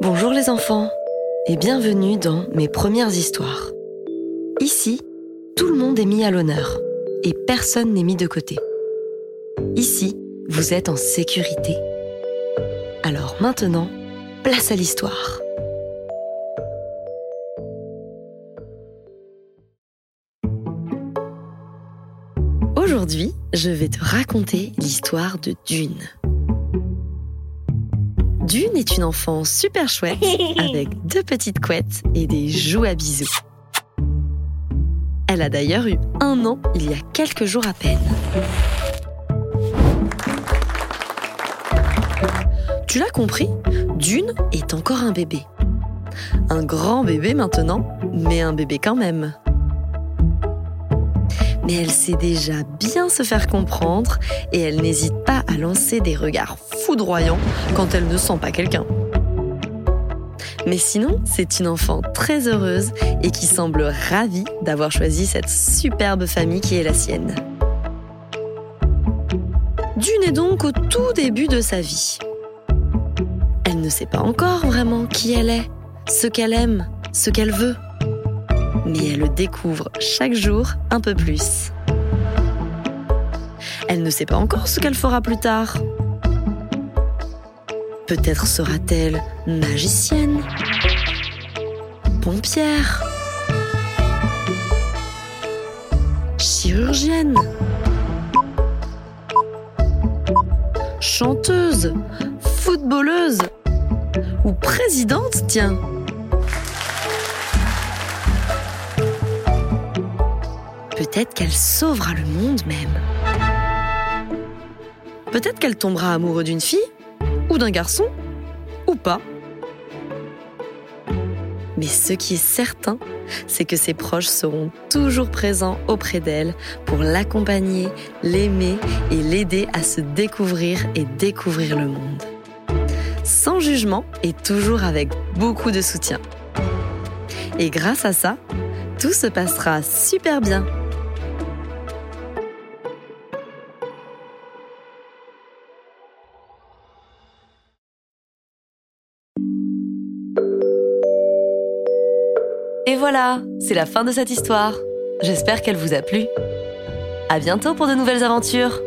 Bonjour les enfants et bienvenue dans mes premières histoires. Ici, tout le monde est mis à l'honneur et personne n'est mis de côté. Ici, vous êtes en sécurité. Alors maintenant, place à l'histoire. Aujourd'hui, je vais te raconter l'histoire de Dune. Dune est une enfant super chouette avec deux petites couettes et des joues à bisous. Elle a d'ailleurs eu un an il y a quelques jours à peine. Tu l'as compris, Dune est encore un bébé. Un grand bébé maintenant, mais un bébé quand même mais elle sait déjà bien se faire comprendre et elle n'hésite pas à lancer des regards foudroyants quand elle ne sent pas quelqu'un. Mais sinon, c'est une enfant très heureuse et qui semble ravie d'avoir choisi cette superbe famille qui est la sienne. Dune est donc au tout début de sa vie. Elle ne sait pas encore vraiment qui elle est, ce qu'elle aime, ce qu'elle veut mais elle le découvre chaque jour un peu plus. Elle ne sait pas encore ce qu'elle fera plus tard. Peut-être sera-t-elle magicienne, pompière, chirurgienne, chanteuse, footballeuse ou présidente, tiens. Peut-être qu'elle sauvera le monde même. Peut-être qu'elle tombera amoureuse d'une fille, ou d'un garçon, ou pas. Mais ce qui est certain, c'est que ses proches seront toujours présents auprès d'elle pour l'accompagner, l'aimer et l'aider à se découvrir et découvrir le monde. Sans jugement et toujours avec beaucoup de soutien. Et grâce à ça, tout se passera super bien. Et voilà, c'est la fin de cette histoire. J'espère qu'elle vous a plu. À bientôt pour de nouvelles aventures.